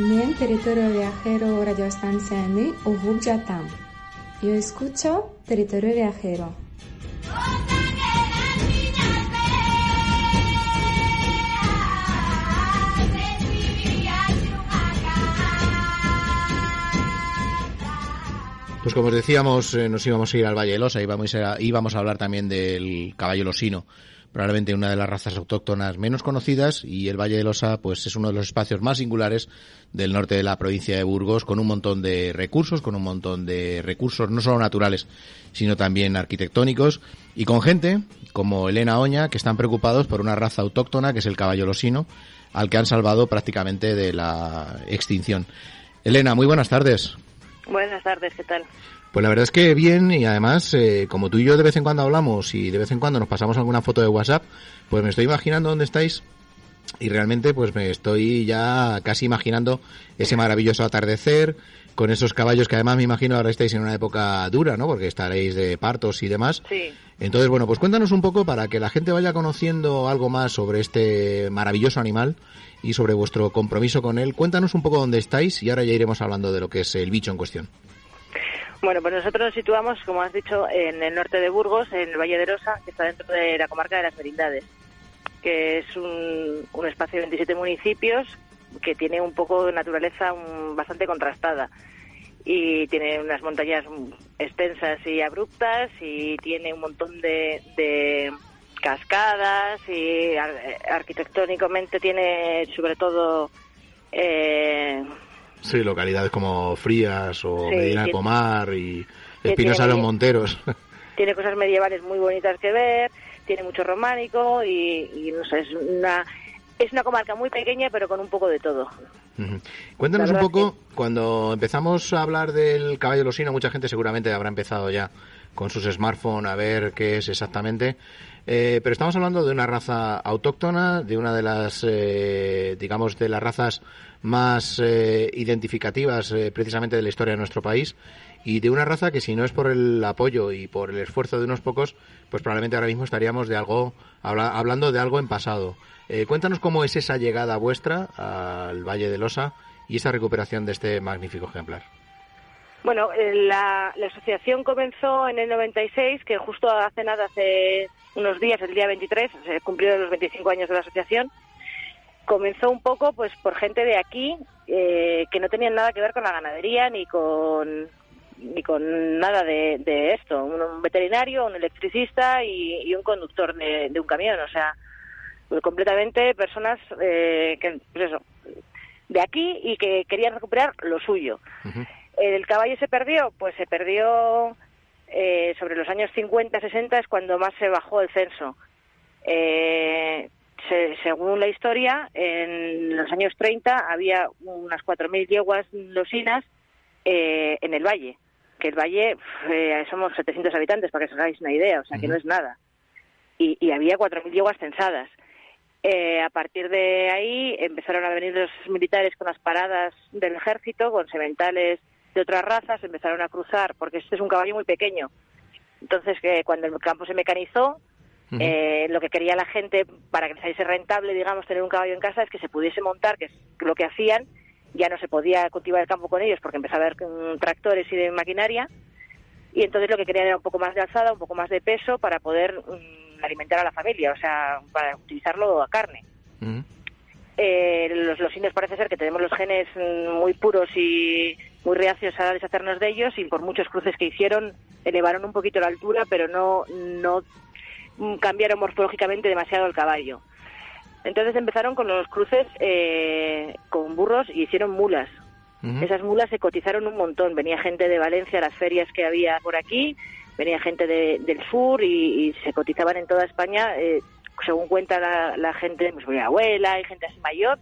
Mien territorio viajero radio stanziani Uhub Jatam. Yo escucho territorio viajero. Pues como os decíamos, eh, nos íbamos a ir al Valle de Losa y íbamos a, íbamos a hablar también del caballo losino, probablemente una de las razas autóctonas menos conocidas y el Valle de Losa pues es uno de los espacios más singulares del norte de la provincia de Burgos con un montón de recursos, con un montón de recursos no solo naturales, sino también arquitectónicos y con gente como Elena Oña que están preocupados por una raza autóctona que es el caballo losino al que han salvado prácticamente de la extinción. Elena, muy buenas tardes. Buenas tardes, ¿qué tal? Pues la verdad es que bien y además, eh, como tú y yo de vez en cuando hablamos y de vez en cuando nos pasamos alguna foto de WhatsApp, pues me estoy imaginando dónde estáis y realmente pues me estoy ya casi imaginando ese maravilloso atardecer con esos caballos que además me imagino ahora estáis en una época dura, ¿no? Porque estaréis de partos y demás. Sí. Entonces, bueno, pues cuéntanos un poco para que la gente vaya conociendo algo más sobre este maravilloso animal y sobre vuestro compromiso con él. Cuéntanos un poco dónde estáis y ahora ya iremos hablando de lo que es el bicho en cuestión. Bueno, pues nosotros nos situamos, como has dicho, en el norte de Burgos, en el Valle de Rosa, que está dentro de la comarca de las Merindades, que es un, un espacio de 27 municipios que tiene un poco de naturaleza bastante contrastada. Y tiene unas montañas extensas y abruptas y tiene un montón de, de cascadas y ar- arquitectónicamente tiene sobre todo eh, Sí, localidades como Frías o Sí, Medina de tiene- Pomar y Espinosa de los Monteros. tiene cosas medievales muy bonitas que ver, tiene mucho románico y, y no sé, es una es una comarca muy pequeña pero con un poco de todo. Cuéntanos un poco, cuando empezamos a hablar del caballo losino, mucha gente seguramente habrá empezado ya con sus smartphones a ver qué es exactamente. Eh, pero estamos hablando de una raza autóctona, de una de las, eh, digamos, de las razas más eh, identificativas eh, precisamente de la historia de nuestro país y de una raza que si no es por el apoyo y por el esfuerzo de unos pocos, pues probablemente ahora mismo estaríamos de algo habla- hablando de algo en pasado. Eh, cuéntanos cómo es esa llegada vuestra al Valle de Losa y esa recuperación de este magnífico ejemplar. Bueno, eh, la, la asociación comenzó en el 96, que justo hace nada, hace unos días, el día 23, se cumplieron los 25 años de la asociación. Comenzó un poco pues por gente de aquí eh, que no tenían nada que ver con la ganadería ni con ni con nada de, de esto. Un, veterinario, un electricista y, y un conductor de, de un camión. O sea, completamente personas eh, que, pues eso, de aquí y que querían recuperar lo suyo. El caballo se perdió, pues se perdió eh, sobre los años 50, 60 es cuando más se bajó el censo. Eh, se- según la historia, en los años 30 había unas 4.000 yeguas losinas eh, en el valle, que el valle eh, somos 700 habitantes, para que os hagáis una idea, o sea que no es nada. Y, y había 4.000 yeguas censadas. Eh, a partir de ahí empezaron a venir los militares con las paradas del ejército, con sementales de otras razas, empezaron a cruzar, porque este es un caballo muy pequeño. Entonces, que cuando el campo se mecanizó, Eh, lo que quería la gente, para que saliese rentable, digamos, tener un caballo en casa, es que se pudiese montar, que es lo que hacían. Ya no se podía cultivar el campo con ellos porque empezaba a haber mm, tractores y de maquinaria. Y entonces lo que querían era un poco más de alzada, un poco más de peso para poder mm, alimentar a la familia, o sea, para utilizarlo a carne. Eh, los losinos parece ser que tenemos los genes mm, muy puros y muy reacios a deshacernos de ellos y por muchos cruces que hicieron elevaron un poquito la altura, pero no, no cambiaron morfológicamente demasiado el caballo. Entonces empezaron con los cruces eh, con burros y hicieron mulas. Esas mulas se cotizaron un montón. Venía gente de Valencia a las ferias que había por aquí, venía gente de- del sur y, y se cotizaban en toda España, eh, según cuenta la, la gente, pues mi abuela y gente así mayor,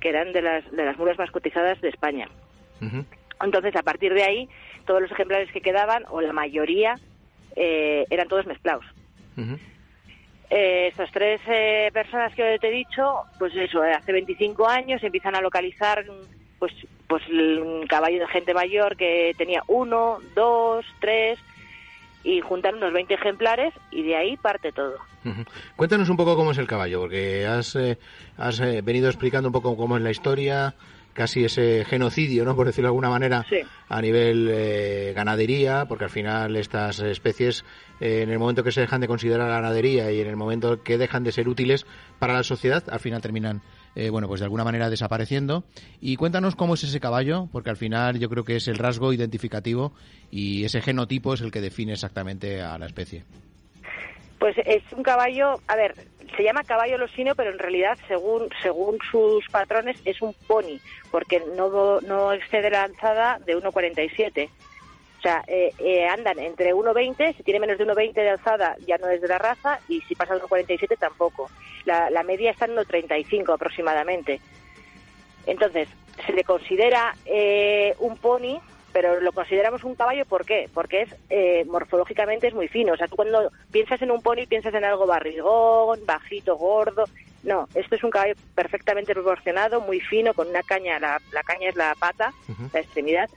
que eran de las, de las mulas más cotizadas de España. Entonces, a partir de ahí, todos los ejemplares que quedaban, o la mayoría, eh, eran todos mezclados. Ujú. Eh, estas tres eh, personas que te he dicho, pues eso, eh, hace 25 años empiezan a localizar pues pues un caballo de gente mayor que tenía uno, dos, tres y juntan unos 20 ejemplares y de ahí parte todo. Cuéntanos un poco cómo es el caballo, porque has, eh, has eh, venido explicando un poco cómo es la historia, casi ese genocidio, ¿no? Por decirlo de alguna manera, a nivel eh, ganadería, porque al final estas especies, eh, en el momento que se dejan de considerar ganadería y en el momento que dejan de ser útiles para la sociedad, al final terminan, eh, bueno, pues de alguna manera desapareciendo. Y cuéntanos cómo es ese caballo, porque al final yo creo que es el rasgo identificativo y ese genotipo es el que define exactamente a la especie. Pues es un caballo, a ver, se llama caballo losino, pero en realidad, según según sus patrones, es un pony, porque no, no excede la alzada de 1,47. O sea, eh, eh, andan entre 1,20, si tiene menos de 1,20 de alzada ya no es de la raza, y si pasa de 1,47 tampoco. La, la media está en 1,35 aproximadamente. Entonces, se le considera eh, un pony pero lo consideramos un caballo ¿por qué? Porque es eh, morfológicamente es muy fino. O sea, tú cuando piensas en un pony piensas en algo barrigón, bajito, gordo. No, esto es un caballo perfectamente proporcionado, muy fino, con una caña, la, caña es la pata, la extremidad,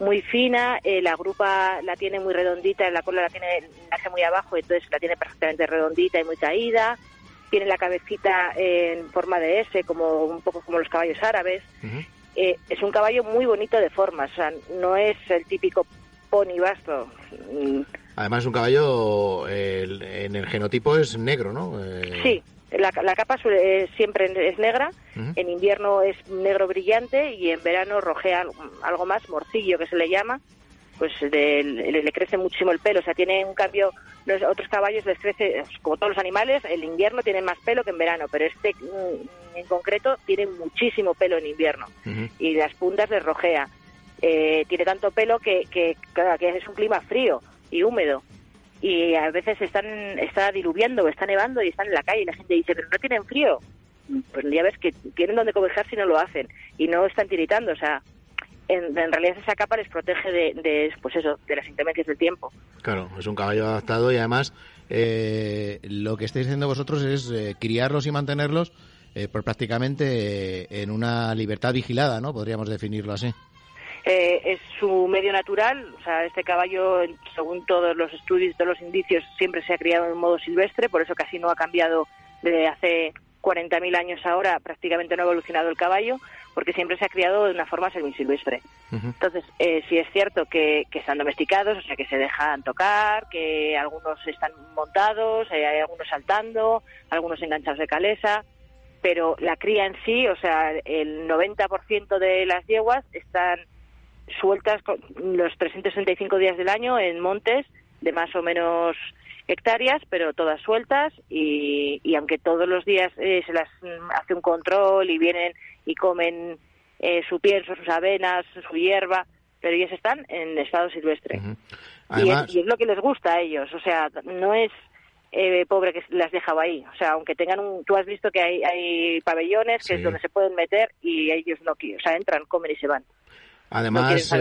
muy fina, eh, la grupa la tiene muy redondita, la cola la tiene hace muy abajo, entonces la tiene perfectamente redondita y muy caída. Tiene la cabecita en forma de S, como un poco como los caballos árabes. Eh, es un caballo muy bonito de forma, o sea, no es el típico pony vasto. Mm. Además, es un caballo en el genotipo es negro, ¿no? Eh, sí, la, capa siempre es negra, en invierno es negro brillante y en verano rojea algo más, morcillo que se le llama, pues le, crece muchísimo el pelo, o sea, tiene un cambio, los otros caballos les crece, como todos los animales, el invierno tiene más pelo que en verano, pero este mm, en concreto tiene muchísimo pelo en invierno. Y las puntas les rojea. Eh, tiene tanto pelo que, que, que es un clima frío y húmedo. Y a veces están está diluviando o está nevando y están en la calle y la gente dice, pero no tienen frío. Pues ya ves que tienen donde cobijar si no lo hacen y no están tiritando, o sea, en, realidad esa capa les protege de, pues eso, de las inclemencias del tiempo. Claro, es un caballo adaptado y además eh, lo que estáis haciendo vosotros es eh, criarlos y mantenerlos eh, por prácticamente en una libertad vigilada, ¿no? Podríamos definirlo así. es su medio natural, o sea, este caballo, según todos los estudios, todos los indicios, siempre se ha criado en modo silvestre, por eso casi no ha cambiado desde hace 40.000 años ahora, prácticamente no ha evolucionado el caballo porque siempre se ha criado de una forma semisilvestre. Entonces, eh, sí es cierto que, están domesticados, o sea, que se dejan tocar, que algunos están montados, eh, hay algunos saltando, algunos enganchados de calesa, pero la cría en sí, o sea, el 90% de las yeguas están sueltas los 365 días del año en montes de más o menos hectáreas, pero todas sueltas y, aunque todos los días eh, se las mm, hace un control y vienen y comen eh, su pienso, sus avenas, su hierba, pero ellos están en estado silvestre. y, es, lo que les gusta a ellos, o sea, no es eh, pobre que las dejaba ahí, o sea, aunque tengan un, tú has visto que hay, hay pabellones que es donde se pueden meter y ellos no quieren, o sea, entran, comen y se van. Además,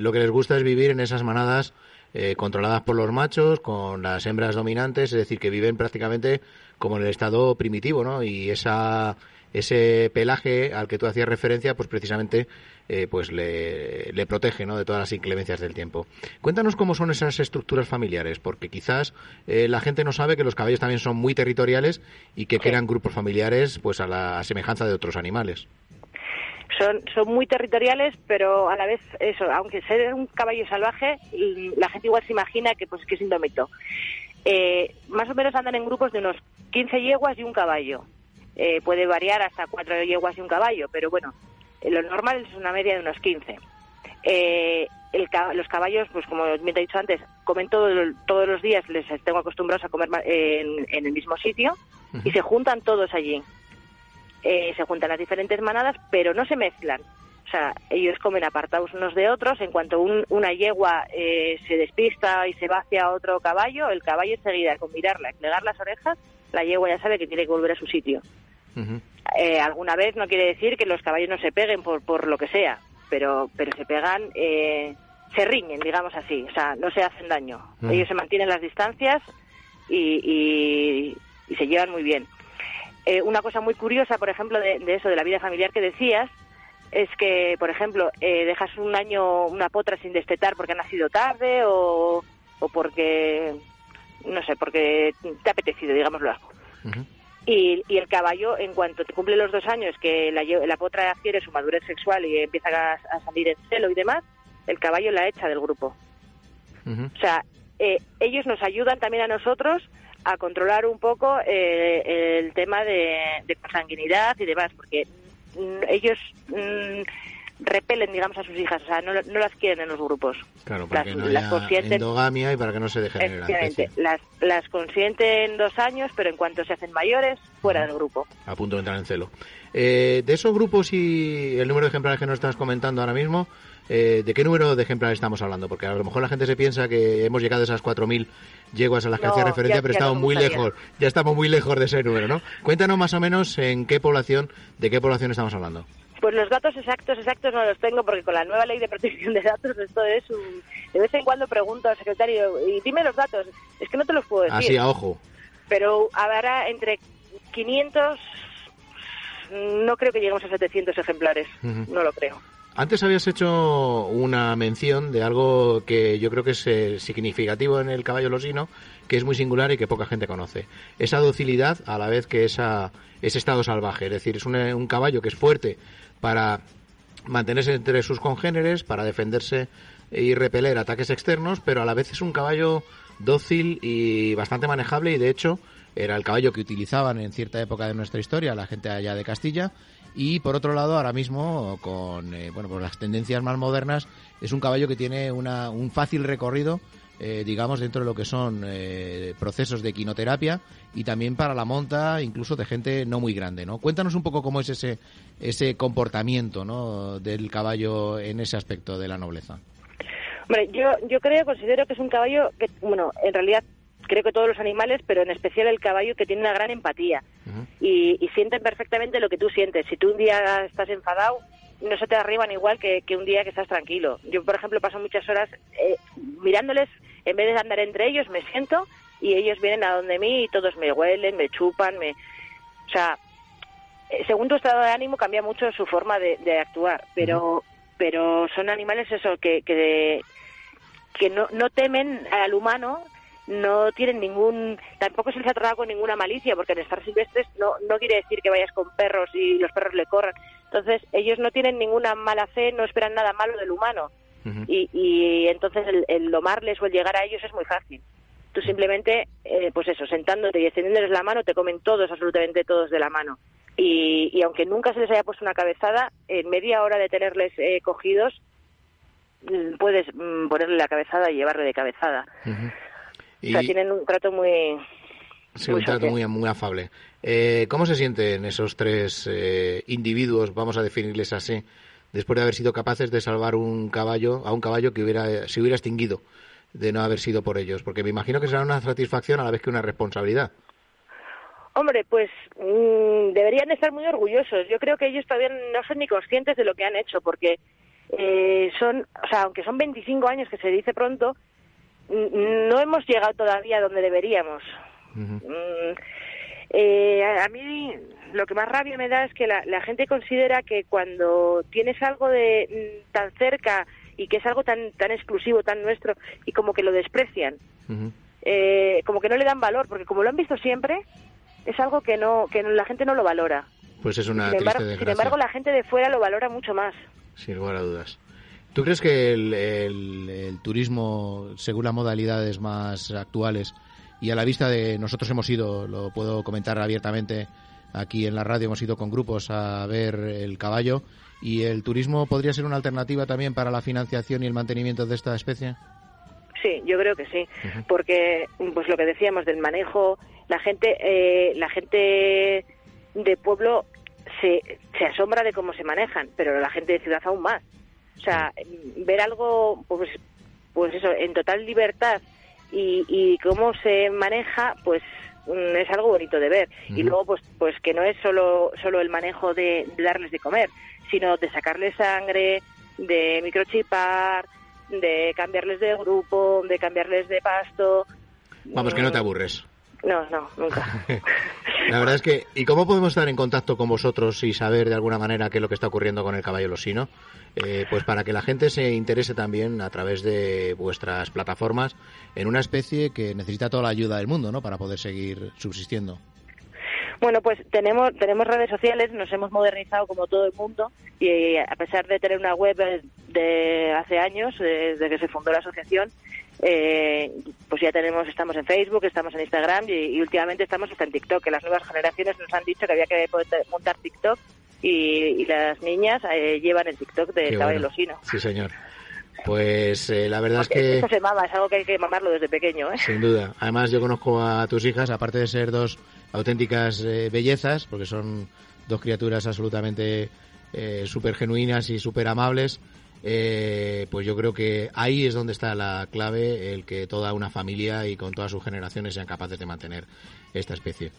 lo que les gusta es vivir en esas manadas eh, controladas por los machos, con las hembras dominantes, es decir, que viven prácticamente como en el estado primitivo, ¿no? Y esa, ese pelaje al que tú hacías referencia, pues precisamente eh, pues le, le, protege ¿no? de todas las inclemencias del tiempo. Cuéntanos cómo son esas estructuras familiares, porque quizás eh, la gente no sabe que los caballos también son muy territoriales y que crean grupos familiares pues a la semejanza de otros animales son, son muy territoriales, pero a la vez eso, aunque sea un caballo salvaje, la gente igual se imagina que pues que es indómito. Eh, más o menos andan en grupos de unos 15 yeguas y un caballo. Eh, puede variar hasta cuatro yeguas y un caballo, pero bueno, eh, lo normal es una media de unos 15. los caballos, pues como bien te he dicho antes, comen todo, todos los días, les tengo acostumbrados a comer en, el mismo sitio y se juntan todos allí. Eh, se juntan las diferentes manadas, pero no se mezclan. O sea, ellos comen apartados unos de otros. En cuanto una yegua eh, se despista y se va hacia otro caballo, el caballo enseguida, con mirarla, plegar las orejas, la yegua ya sabe que tiene que volver a su sitio. Eh, alguna vez no quiere decir que los caballos no se peguen por, por lo que sea, pero, pero se pegan, se riñen, digamos así. O sea, no se hacen daño. Ellos se mantienen las distancias y, y se llevan muy bien. Eh, una cosa muy curiosa, por ejemplo, de, eso, de la vida familiar que decías, es que, por ejemplo, eh, dejas un año una potra sin destetar porque ha nacido tarde o, o porque, no sé, porque te ha apetecido, digámoslo. Y, y, el caballo, en cuanto te cumple los dos años que la, la potra adquiere su madurez sexual y empieza a, a, salir en celo y demás, el caballo la echa del grupo. O sea, eh, ellos nos ayudan también a nosotros a controlar un poco eh, el tema de, de consanguinidad y demás, porque mm, ellos mm, repelen, digamos, a sus hijas, o sea, no, no las quieren en los grupos. Claro, para las, que no haya endogamia y para que no se degenere Efectivamente, las, las consienten dos años, pero en cuanto se hacen mayores, fuera del grupo. A punto de entrar en celo. Eh, de esos grupos y el número de ejemplares que nos estás comentando ahora mismo, eh, ¿de qué número de ejemplares estamos hablando? Porque a lo mejor la gente se piensa que hemos llegado a esas 4.000 yeguas a las que hacía referencia, pero estamos muy lejos, ya estamos muy lejos de ese número, ¿no? Cuéntanos más o menos en qué población, de qué población estamos hablando. Pues los datos exactos, exactos no los tengo porque con la nueva ley de protección de datos esto es un... De vez en cuando pregunto al secretario, y dime los datos, es que no te los puedo decir. Así, a ojo. Pero habrá entre 500, no creo que lleguemos a 700 ejemplares, no lo creo. Antes habías hecho una mención de algo que yo creo que es eh, significativo en el caballo losino, que es muy singular y que poca gente conoce. Esa docilidad a la vez que esa, ese estado salvaje. Es decir, es un, un caballo que es fuerte para mantenerse entre sus congéneres, para defenderse y repeler ataques externos, pero a la vez es un caballo dócil y bastante manejable y de hecho era el caballo que utilizaban en cierta época de nuestra historia la gente allá de Castilla y por otro lado, ahora mismo, con eh, bueno, pues las tendencias más modernas, es un caballo que tiene una, un fácil recorrido, eh, digamos, dentro de lo que son eh, procesos de quinoterapia y también para la monta, incluso de gente no muy grande, ¿no? Cuéntanos un poco cómo es ese, ese comportamiento, ¿no? Del caballo en ese aspecto de la nobleza. Hombre, yo, yo creo, considero que es un caballo que, bueno, en realidad creo que todos los animales, pero en especial el caballo que tiene una gran empatía y, y, sienten perfectamente lo que tú sientes. Si tú un día estás enfadado, no se te arriban igual que, que un día que estás tranquilo. Yo, por ejemplo, paso muchas horas eh, mirándoles, en vez de andar entre ellos, me siento y ellos vienen a donde mí y todos me huelen, me chupan, me... O sea, eh, según tu estado de ánimo cambia mucho su forma de, de actuar, pero, pero son animales eso, que, que, que no, no temen al humano no tienen ningún, tampoco se les ha tratado con ninguna malicia, porque en estar silvestres no, no quiere decir que vayas con perros y los perros le corran. Entonces, ellos no tienen ninguna mala fe, no esperan nada malo del humano. y, y, entonces el, domarles o el llegar a ellos es muy fácil. Tú simplemente, eh, pues eso, sentándote y extendiéndoles la mano, te comen todos, absolutamente todos de la mano. Y, y aunque nunca se les haya puesto una cabezada, en media hora de tenerles eh, cogidos, mm, puedes mm, ponerle la cabezada y llevarle de cabezada. O sea, tienen un trato muy... Sí, un trato muy, muy afable. Eh, ¿Cómo se sienten esos tres eh, individuos, vamos a definirles así, después de haber sido capaces de salvar un caballo, a un caballo que hubiera, se hubiera extinguido de no haber sido por ellos? Porque me imagino que será una satisfacción a la vez que una responsabilidad. Hombre, pues mmm, deberían estar muy orgullosos. Yo creo que ellos todavía no son ni conscientes de lo que han hecho, porque eh, son, o sea, aunque son 25 años, que se dice pronto, no hemos llegado todavía a donde deberíamos. Mm, eh, a, mí lo que más rabia me da es que la, gente considera que cuando tienes algo de mm, tan cerca y que es algo tan tan exclusivo, tan nuestro, y como que lo desprecian, eh, como que no le dan valor, porque como lo han visto siempre, es algo que no que la gente no lo valora. Pues es una sin embargo, sin embargo, la gente de fuera lo valora mucho más. Sin lugar a dudas. ¿Tú crees que el, turismo, según las modalidades más actuales, y a la vista de nosotros hemos ido, lo puedo comentar abiertamente aquí en la radio, hemos ido con grupos a ver el caballo, y el turismo podría ser una alternativa también para la financiación y el mantenimiento de esta especie? Sí, yo creo que sí, porque pues lo que decíamos del manejo, la gente, eh, la gente de pueblo se, se asombra de cómo se manejan, pero la gente de ciudad aún más. O sea, ver algo, pues, pues eso, en total libertad y, y cómo se maneja, pues mm, es algo bonito de ver. Y luego, pues, pues que no es solo, solo el manejo de, darles de comer, sino de sacarles sangre, de microchipar, de cambiarles de grupo, de cambiarles de pasto. Vamos, que no te aburres. No, no, nunca. La verdad es que, ¿y cómo podemos estar en contacto con vosotros y saber de alguna manera qué es lo que está ocurriendo con el caballo losino? Eh, pues para que la gente se interese también a través de vuestras plataformas en una especie que necesita toda la ayuda del mundo, ¿no? Para poder seguir subsistiendo. Bueno, pues tenemos tenemos redes sociales, nos hemos modernizado como todo el mundo y a pesar de tener una web de hace años, desde que se fundó la asociación, eh, pues ya tenemos, estamos en Facebook, estamos en Instagram y, últimamente estamos hasta en TikTok, que las nuevas generaciones nos han dicho que había que montar TikTok y, las niñas eh, llevan el TikTok de Caballo Losino. Sí, señor. Pues eh, la verdad es que... Esto se mama, es algo que hay que mamarlo desde pequeño. ¿eh? Sin duda. Además yo conozco a tus hijas, aparte de ser dos auténticas eh, bellezas, porque son dos criaturas absolutamente eh, súper genuinas y súper amables, eh, pues yo creo que ahí es donde está la clave, el que toda una familia y con todas sus generaciones sean capaces de mantener esta especie.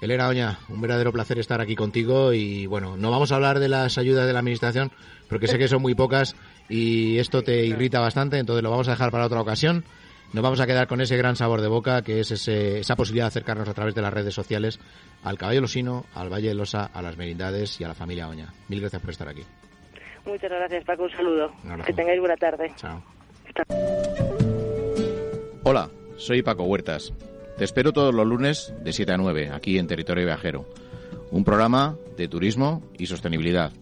Elena Oña, un verdadero placer estar aquí contigo y bueno, no vamos a hablar de las ayudas de la administración porque sé que son muy pocas y esto te irrita bastante, entonces lo vamos a dejar para otra ocasión. Nos vamos a quedar con ese gran sabor de boca que es esa posibilidad de acercarnos a través de las redes sociales al Caballo Losino, al Valle de Losa, a las Merindades y a la familia Oña. Mil gracias por estar aquí. Muchas gracias, Paco. Un saludo. que tengáis buena tarde. Chao. Hola, soy Paco Huertas. Te espero todos los lunes de 7 a 9 aquí en Territorio Viajero. Un programa de turismo y sostenibilidad.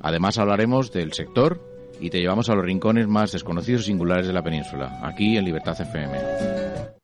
Además hablaremos del sector y te llevamos a los rincones más desconocidos y singulares de la península, aquí en Libertad FM.